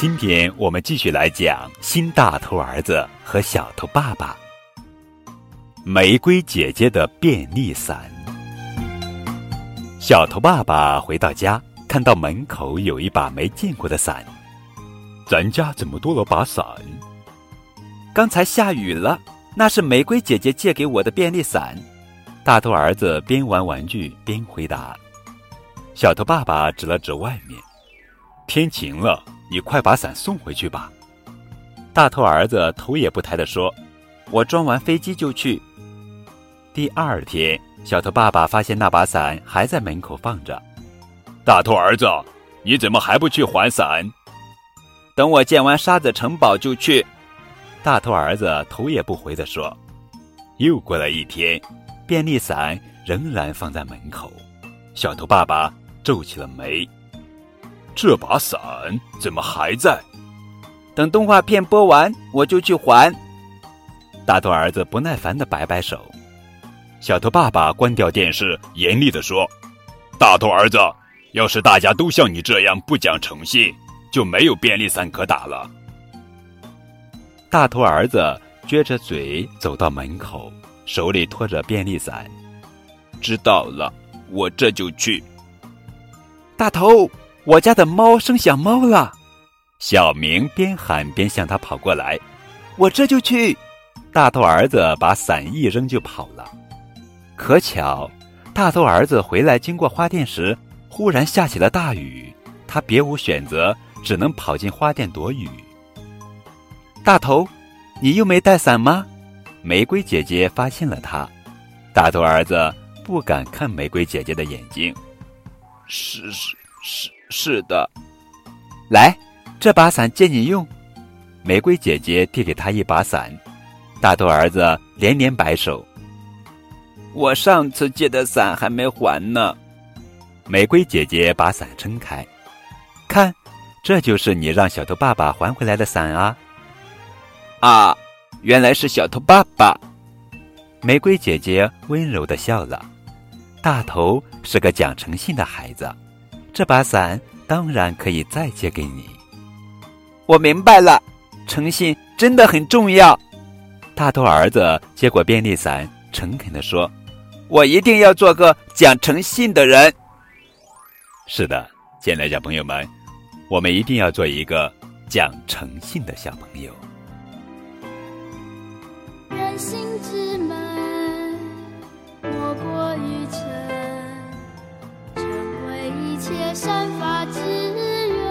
今天我们继续来讲新大头儿子和小头爸爸。玫瑰姐姐的便利伞。小头爸爸回到家，看到门口有一把没见过的伞。咱家怎么多了把伞？刚才下雨了，那是玫瑰姐姐借给我的便利伞。大头儿子边玩玩具边回答。小头爸爸指了指外面，天晴了，你快把伞送回去吧。大头儿子头也不抬地说：“我装完飞机就去。”第二天，小头爸爸发现那把伞还在门口放着。大头儿子，你怎么还不去还伞？等我建完沙子城堡就去。大头儿子头也不回地说。又过了一天，便利伞仍然放在门口。小头爸爸皱起了眉。这把伞怎么还在？等动画片播完，我就去还。大头儿子不耐烦的摆摆手。小头爸爸关掉电视，严厉地说：“大头儿子，要是大家都像你这样不讲诚信，就没有便利伞可打了。”大头儿子撅着嘴走到门口，手里托着便利伞。知道了，我这就去。大头，我家的猫生小猫了。小明边喊边向他跑过来。我这就去。大头儿子把伞一扔就跑了。可巧，大头儿子回来经过花店时，忽然下起了大雨，他别无选择，只能跑进花店躲雨。大头，你又没带伞吗？玫瑰姐姐发现了他，大头儿子不敢看玫瑰姐姐的眼睛。是是是是的，来，这把伞借你用。玫瑰姐姐递给他一把伞，大头儿子连连摆手。我上次借的伞还没还呢。玫瑰姐姐把伞撑开，看，这就是你让小头爸爸还回来的伞啊！啊，原来是小头爸爸。玫瑰姐姐温柔的笑了。大头是个讲诚信的孩子，这把伞当然可以再借给你。我明白了，诚信真的很重要。大头儿子接过便利伞，诚恳的说。我一定要做个讲诚信的人。是的，亲爱的小朋友们，我们一定要做一个讲诚信的小朋友。心之门，莫过于诚，成为一切善法之源。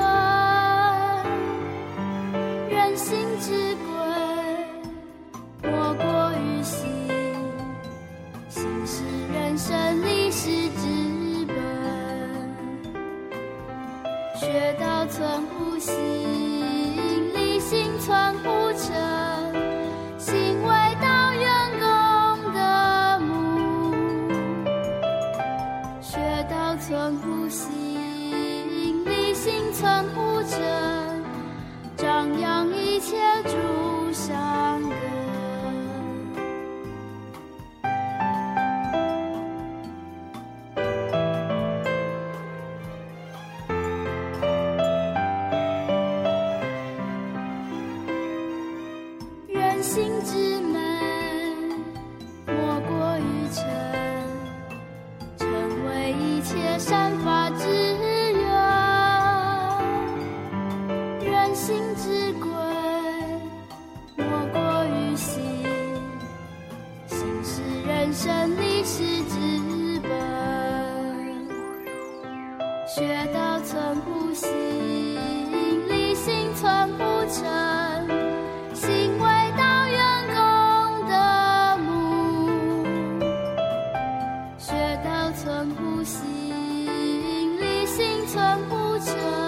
人心之贵，莫过于心。心是人生立世之本，学道存乎心，立心存乎人心之美，莫过于诚，成为一切善法之源。人心之贵，莫过于心，心是人生立世之本。学道。心里心存不成。